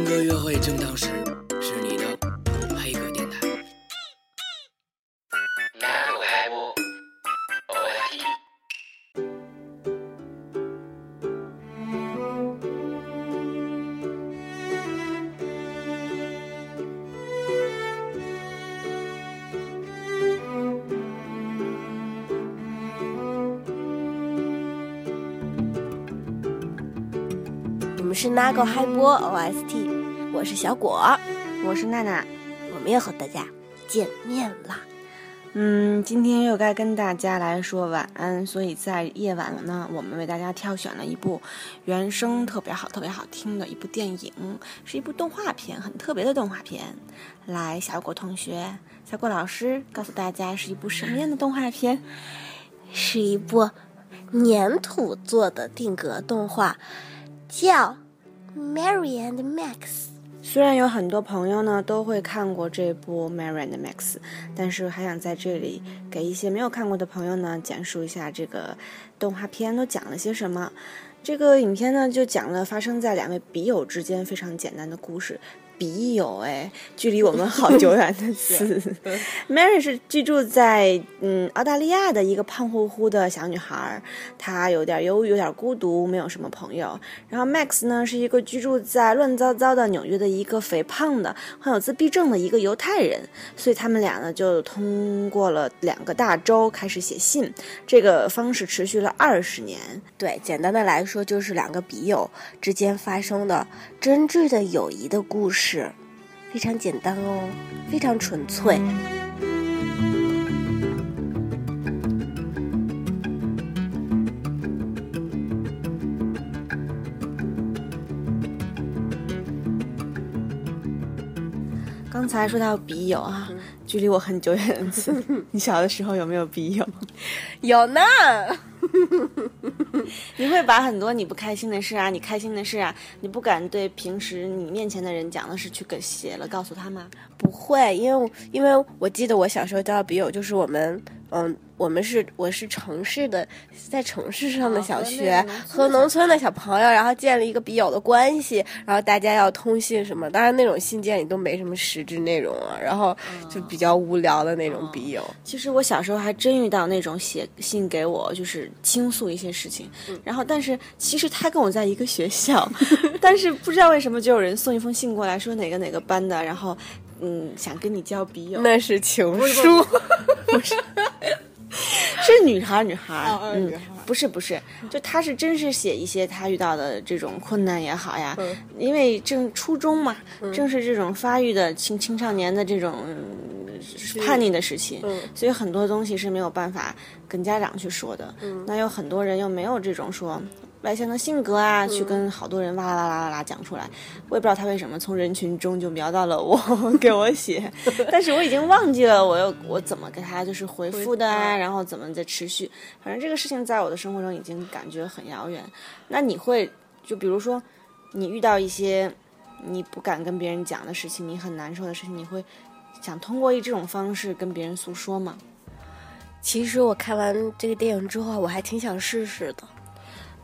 性格约会正当时，们是 Nago 嗨播 OST，我是小果，我是娜娜。我们又和大家见面啦。嗯，今天又该跟大家来说晚安，所以在夜晚了呢，我们为大家挑选了一部原声特别好、特别好听的一部电影，是一部动画片，很特别的动画片。来，小果同学、小果老师告诉大家是一部什么样的动画片？是一部粘土做的定格动画，叫《Mary and Max》。虽然有很多朋友呢都会看过这部《Mary and Max》，但是还想在这里给一些没有看过的朋友呢简述一下这个动画片都讲了些什么。这个影片呢就讲了发生在两位笔友之间非常简单的故事。笔友哎，距离我们好久远的词。Mary 是居住在嗯澳大利亚的一个胖乎乎的小女孩，她有点忧郁，有点孤独，没有什么朋友。然后 Max 呢是一个居住在乱糟糟的纽约的一个肥胖的患有自闭症的一个犹太人，所以他们俩呢就通过了两个大洲开始写信，这个方式持续了二十年。对，简单的来说就是两个笔友之间发生的真挚的友谊的故事。是，非常简单哦，非常纯粹。刚才说到笔友啊，距离我很久远的词，你小的时候有没有笔友？有呢。你会把很多你不开心的事啊，你开心的事啊，你不敢对平时你面前的人讲的事，去给写了告诉他吗？不会，因为因为我记得我小时候交笔友就是我们，嗯，我们是我是城市的，在城市上的小学和农村的小朋友，然后建立一个笔友的关系，然后大家要通信什么，当然那种信件里都没什么实质内容啊，然后就比较无聊的那种笔友。其实我小时候还真遇到那种写信给我，就是倾诉一些事情，然后但是其实他跟我在一个学校，但是不知道为什么就有人送一封信过来说哪个哪个班的，然后嗯想跟你交笔友，那是情书，不是。是女孩，女孩，嗯，不是，不是，就他是真是写一些他遇到的这种困难也好呀，因为正初中嘛，正是这种发育的青青少年的这种叛逆的时期，所以很多东西是没有办法跟家长去说的。那有很多人又没有这种说。外向的性格啊，去跟好多人哇啦啦啦啦啦讲出来，我也不知道他为什么从人群中就瞄到了我，给我写，但是我已经忘记了我又我怎么给他就是回复的啊，然后怎么在持续，反正这个事情在我的生活中已经感觉很遥远。那你会就比如说你遇到一些你不敢跟别人讲的事情，你很难受的事情，你会想通过以这种方式跟别人诉说吗？其实我看完这个电影之后，我还挺想试试的。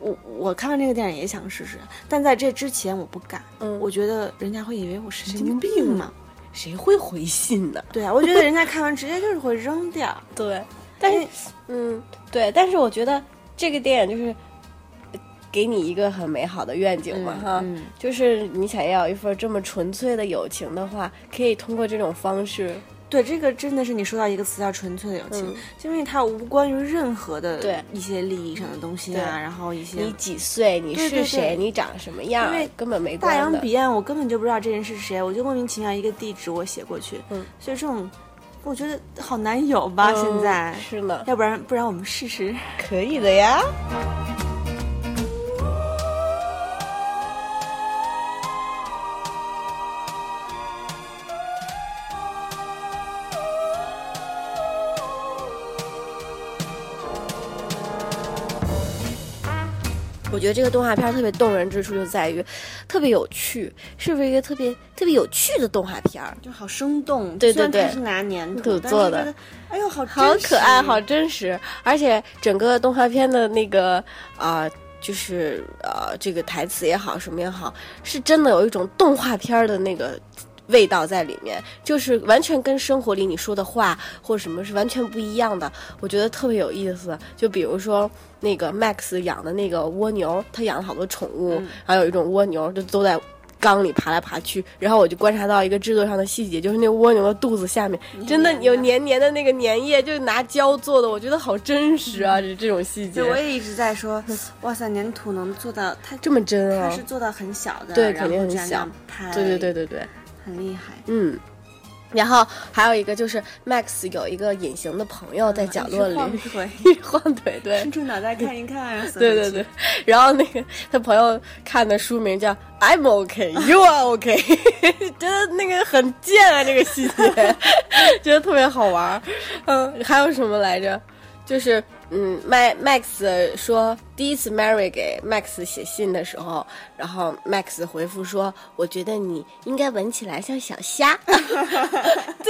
我我看完这个电影也想试试，但在这之前我不敢。嗯，我觉得人家会以为我神经病嘛，谁会回信呢？对啊，我觉得人家看完直接就是会扔掉。对，但是，嗯，对，但是我觉得这个电影就是给你一个很美好的愿景嘛，哈，就是你想要一份这么纯粹的友情的话，可以通过这种方式。对，这个真的是你说到一个词叫纯粹的友情，就因为它无关于任何的对。一些利益上的东西啊，然后一些你几岁，你是谁，你长什么样，因为根本没关大洋彼岸，我根本就不知道这人是谁，我就莫名其妙一个地址我写过去，嗯，所以这种我觉得好难有吧，现在是呢，要不然不然我们试试，可以的呀。觉得这个动画片特别动人之处就在于，特别有趣，是不是一个特别特别有趣的动画片儿？就好生动，对对对，是拿粘土做的，哎呦，好好可爱，好真实，而且整个动画片的那个啊就是呃，这个台词也好，什么也好，是真的有一种动画片的那个味道在里面，就是完全跟生活里你说的话或者什么是完全不一样的。我觉得特别有意思。就比如说那个 Max 养的那个蜗牛，他养了好多宠物，然后有一种蜗牛就都在。缸里爬来爬去，然后我就观察到一个制作上的细节，就是那蜗牛的肚子下面真的有黏黏的那个粘液，就是拿胶做的，我觉得好真实啊！这这种细节，我也一直在说，哇塞，粘土能做到它这么真啊？它是做到很小的，对，肯定很小，对对对对对，很厉害，嗯。然后还有一个就是 Max 有一个隐形的朋友在角落里晃腿，晃腿，对，伸出脑袋看一看，对对对。然后那个他朋友看的书名叫 I'm OK, You are OK，觉得那个很贱啊，这个细节，觉得特别好玩。嗯，还有什么来着？就是，嗯，Max Max 说第一次 Mary 给 Max 写信的时候，然后 Max 回复说：“我觉得你应该闻起来像小虾，对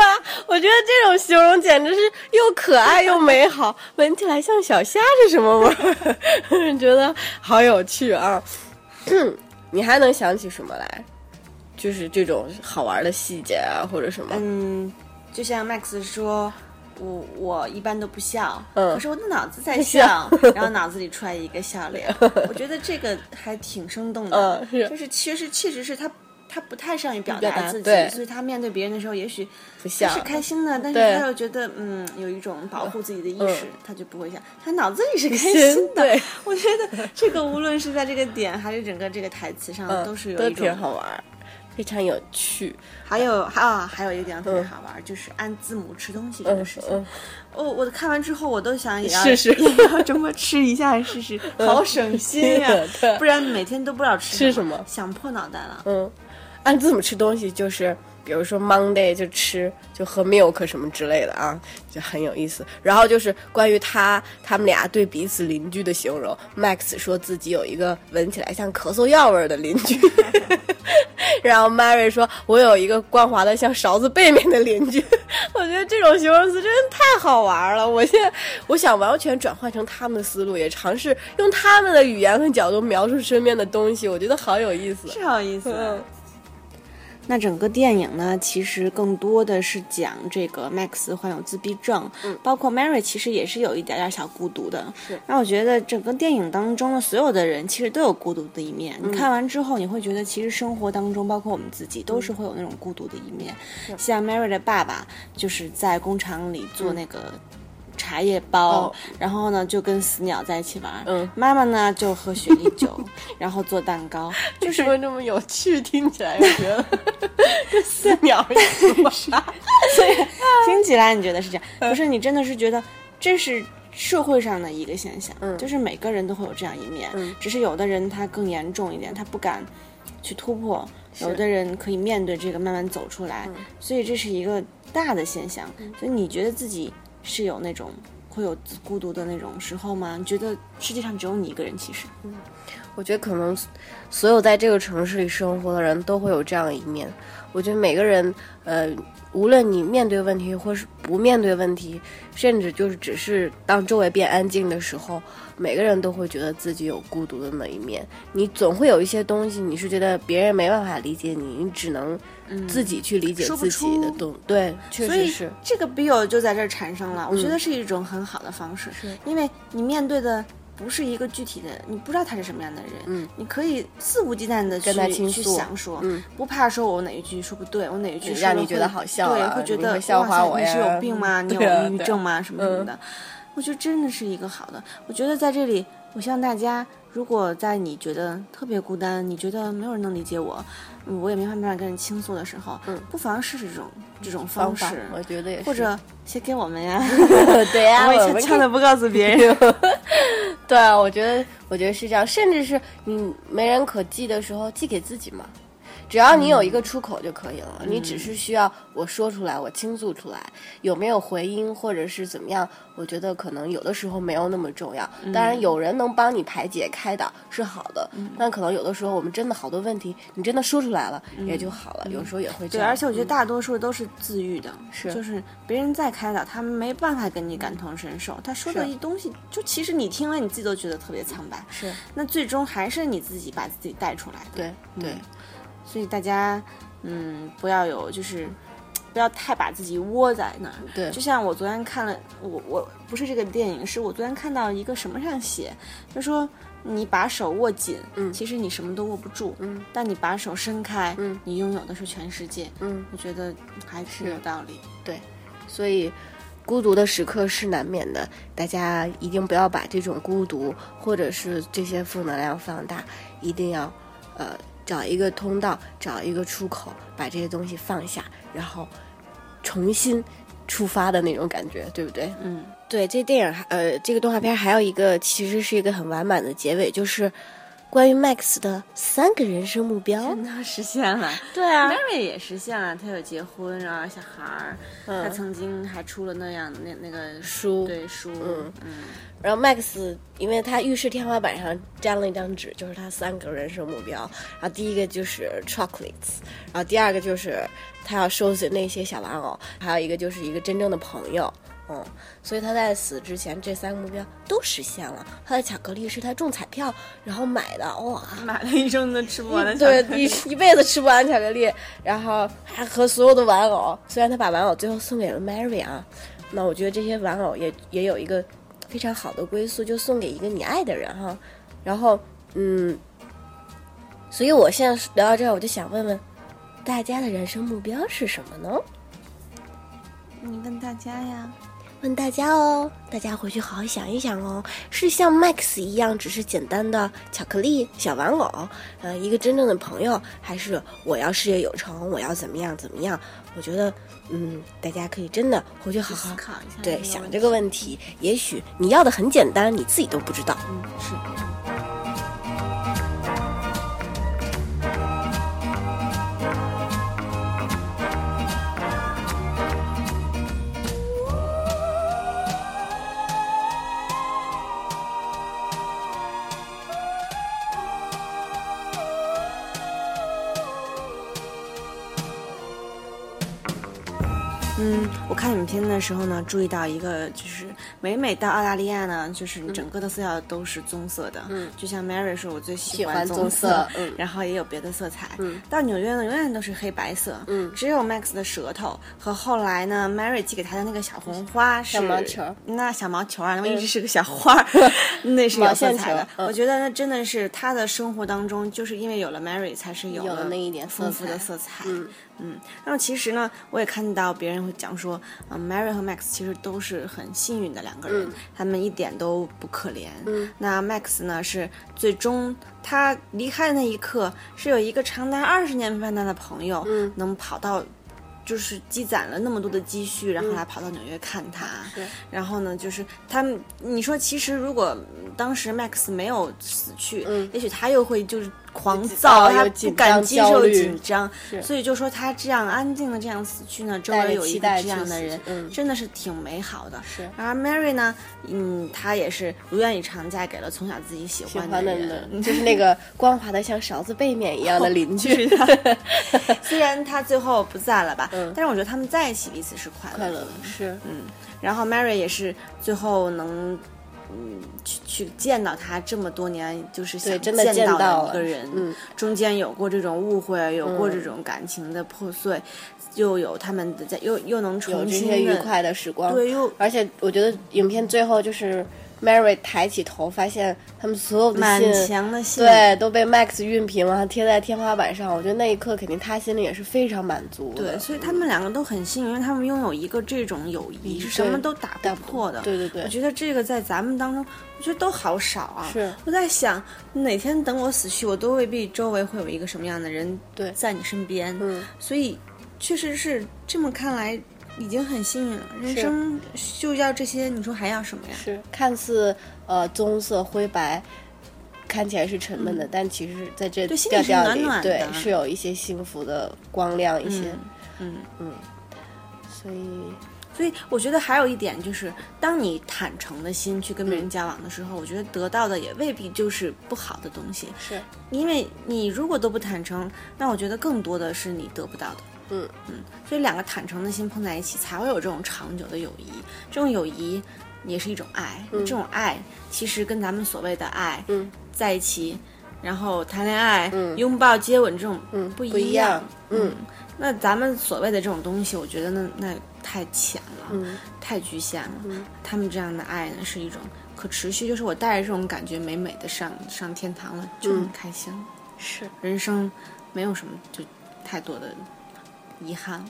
吧？我觉得这种形容简直是又可爱又美好。闻起来像小虾是什么味儿？觉得好有趣啊！你还能想起什么来？就是这种好玩的细节啊，或者什么？嗯，就像 Max 说。”我我一般都不笑，可是我的脑子在笑，然后脑子里出来一个笑脸，我觉得这个还挺生动的。就是其实确实是他他不太善于表达自己，所以他面对别人的时候也许不笑，是开心的，但是他又觉得嗯有一种保护自己的意识，他就不会笑。他脑子里是开心的。我觉得这个无论是在这个点还是整个这个台词上，都是有一种挺好玩。非常有趣，还有啊，还有一个地方特别好玩，就是按字母吃东西这个事情。哦我看完之后，我都想也要试试，也要这么吃一下试试，好省心呀！不然每天都不知道吃什么，想破脑袋了。嗯，按字母吃东西就是。比如说 Monday 就吃就喝 milk 什么之类的啊，就很有意思。然后就是关于他他们俩对彼此邻居的形容，Max 说自己有一个闻起来像咳嗽药味的邻居，然后 Mary 说我有一个光滑的像勺子背面的邻居。我觉得这种形容词真的太好玩了。我现在我想完全转换成他们的思路，也尝试用他们的语言和角度描述身边的东西，我觉得好有意思，是好意思。那整个电影呢，其实更多的是讲这个 Max 患有自闭症，嗯，包括 Mary 其实也是有一点点小孤独的，是。那我觉得整个电影当中的所有的人其实都有孤独的一面。你看完之后，你会觉得其实生活当中，包括我们自己，都是会有那种孤独的一面。像 Mary 的爸爸就是在工厂里做那个。茶叶包，然后呢就跟死鸟在一起玩。嗯，妈妈呢就喝雪莉酒，然后做蛋糕。为什么这么有趣？听起来觉得 跟死鸟一样。所以 听起来你觉得是这样？不是，你真的是觉得这是社会上的一个现象。嗯，就是每个人都会有这样一面。嗯，只是有的人他更严重一点，他不敢去突破；有的人可以面对这个，慢慢走出来。所以这是一个大的现象。所以你觉得自己？是有那种会有孤独的那种时候吗？你觉得世界上只有你一个人？其实，我觉得可能所有在这个城市里生活的人都会有这样一面。我觉得每个人，呃，无论你面对问题或是不面对问题，甚至就是只是当周围变安静的时候，每个人都会觉得自己有孤独的那一面。你总会有一些东西，你是觉得别人没办法理解你，你只能。自己去理解自己的东，对，确实是这个笔友就在这儿产生了。我觉得是一种很好的方式，是因为你面对的不是一个具体的，你不知道他是什么样的人，嗯，你可以肆无忌惮的跟他倾诉，想说，嗯，不怕说我哪一句说不对，我哪一句让你觉得好笑，对，会觉得笑话我呀，你是有病吗？你有抑郁症吗？什么什么的，我觉得真的是一个好的。我觉得在这里，我希望大家。如果在你觉得特别孤单，你觉得没有人能理解我，嗯，我也没办法跟人倾诉的时候，嗯，不妨试试这种这种方式，我觉得也是，或者写给我们呀，对 呀，我以前唱的不告诉别人，对啊，我觉得我觉得是这样，甚至是你没人可寄的时候，寄给自己嘛。只要你有一个出口就可以了，你只是需要我说出来，我倾诉出来，有没有回音或者是怎么样，我觉得可能有的时候没有那么重要。当然，有人能帮你排解开导是好的，但可能有的时候我们真的好多问题，你真的说出来了也就好了。有时候也会这对，样。而且我觉得嗯。大多数都是自愈的，是。就是别人再开导，他们没办法跟你感同身受，他说的是。一东西，就其实你听了你自己都觉得特别苍白，是。那最终还是你自己把自己带出来的。对对，所以大家，嗯，不要有就是。不要太把自己窝在那儿。对就像我昨天看了，我我不是这个电影，是我昨天看到一个什么上写，他说你把手握紧，嗯其实你什么都握不住，嗯，但你把手伸开，嗯，你拥有的是全世界，嗯，我觉得还是有道理。对所以孤独的时刻是难免的，大家一定不要把这种孤独或者是这些负能量放大，一定要呃找一个通道，找一个出口，把这些东西放下，然后重新出发的那种感觉，对不对？嗯，对，这电影呃，这个动画片还有一个其实是一个很完满的结尾，就是关于 Max 的三个人生目标。真的实现了。对啊 Mary 也实现了，她有结婚，然后小孩儿，她嗯，曾经还出了那样那那个书对书，嗯嗯然后 Max 因为他浴室天花板上粘了一张纸，就是他三个人生目标。然后第一个就是 chocolates，然后第二个就是他要收拾那些小玩偶，还有一个就是一个真正的朋友。嗯，所以他在死之前这三个目标都实现了。他的巧克力是他中彩票然后买的，哇，买了一生都吃不完的巧对克力一一辈子吃不完巧克力，然后还和所有的玩偶，虽然他把玩偶最后送给了 Mary 啊，那我觉得这些玩偶也也有一个非常好的归宿，就送给一个你爱的人哈。然后，嗯，所以我现在聊到这儿，我就想问问大家的人生目标是什么呢？你问大家呀，问大家哦，大家回去好好想一想哦，是像 Max 一样，只是简单的巧克力小玩偶，呃，一个真正的朋友，还是我要事业有成，我要怎么样怎么样？我觉得，嗯，大家可以真的回去好好思考一下对想这个问题。也许你要的很简单，你自己都不知道。嗯，是。我看影片的时候呢，注意到一个，就是每每到澳大利亚呢，就是整个的色调都是棕色的。嗯，就像 Mary 说，我最喜喜欢棕棕色嗯。然后也有别的色彩。嗯，到纽约呢，永远都是黑白色。嗯。只有 Max 的舌头和后来呢，Mary 寄给他的那个小红花是小毛球。那小毛球啊，那么一直是个小花儿，那是有色彩的。我觉得那真的是他的生活当中，就是因为有了 Mary，才是有有了那一点丰富的色彩。嗯嗯，那么其实呢，我也看到别人会讲说，嗯、m a r y 和 Max 其实都是很幸运的两个人，嗯他们一点都不可怜。嗯，那 Max 呢是最终他离开的那一刻，是有一个长达二十年陪伴他的朋友，嗯能跑到。就是积攒了那么多的积蓄，然后来跑到纽约看他。是然后呢，就是他们，你说其实如果当时 Max 没有死去，嗯也许他又会就是狂哦躁，他不敢接受紧张，所以就说他这样安静的这样死去呢，周围有一个这样的人，嗯真的是挺美好的。是而 Mary 呢，嗯，她也是如愿以偿嫁给了从小自己喜喜欢欢的人。人，就是那个光滑的像勺子背面一样的邻居。虽然他最后不在了吧，嗯但是我觉得他们在一起彼此是快乐的。快乐的是，嗯，然后 Mary 也是最后能。嗯，去去见到他这么多年，就是想见到一个人，嗯，中间有过这种误会，有过嗯这种感情的破碎，又有他们的在，又又能有重这些愉快的时光。对，又而且我觉得影片最后就是 Mary 抬起头，发现他们所有的满信，墙的信，对，都被 Max 熨平了，贴在天花板上。我觉得那一刻肯定他心里也是非常满足的。对，所以他们两个都很幸运，因为他们拥有一个这种友谊，是什么都打不打破的。对对对我觉得这个在咱们当中，我觉得都好少啊。是我在想，哪天等我死去，我都未必周围会有一个什么样的人对在你身边。嗯，所以确实是这么看来，已经很幸运了。人生就要这些，你说还要什么呀？是看似呃棕色灰白。看起来是沉闷的，但其实在这里，里是暖暖对的是有一些幸福的光亮，一些，嗯嗯，所以所以我觉得还有一点就是，当你坦诚的心去跟别人交往的时候，我觉得得到的也未必就是不好的东西。是因为你如果都不坦诚，那我觉得更多的是你得不到的。嗯嗯，所以两个坦诚的心碰在一起，才会有这种长久的友谊。这种友谊也是一种爱，这种爱其实跟咱们所谓的爱，嗯，在一起，然后谈恋爱，嗯拥抱、接吻这种，嗯不不一样样。嗯那咱们所谓的这种东西，我觉得那那太浅了，嗯太局限了。嗯他们这样的爱呢，是一种可持续，就是我带着这种感觉，美美的上上天堂了，就很嗯开心。是，人生没有什么就太多的遗憾。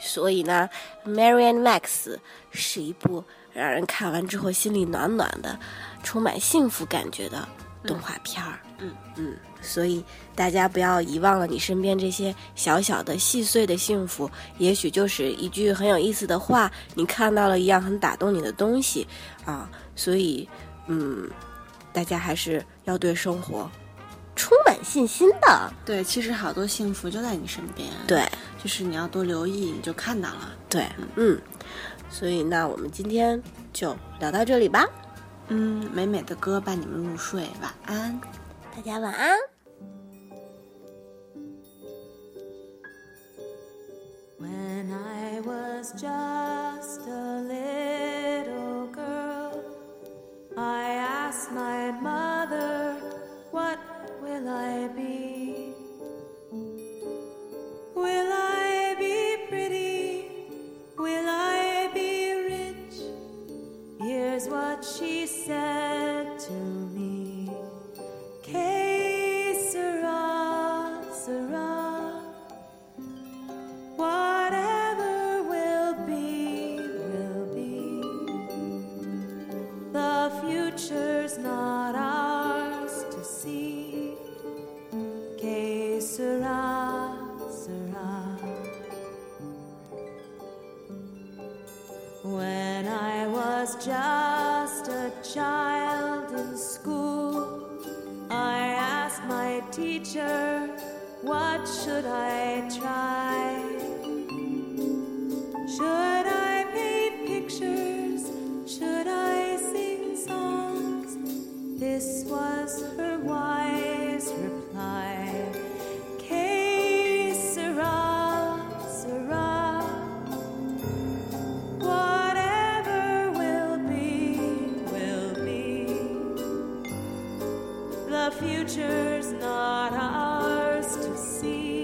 所以呢，《Mary and Max》是一部让人看完之后心里暖暖的、充满幸福感觉的动画片儿。嗯嗯，所以大家不要遗忘了你身边这些小小的、细碎的幸福，也许就是一句很有意思的话，你看到了一样很打动你的东西啊。所以，嗯，大家还是要对生活充满信心的。对，其实好多幸福就在你身边。，对。就是你要多留意，你就看到了。对，嗯，所以那我们今天就聊到这里吧，嗯，美美的歌伴你们入睡，晚安。大家晚安。When I was just a little girl, I asked my mother, was just a child in school, I asked my teacher, What should I try? the future's not ours to see.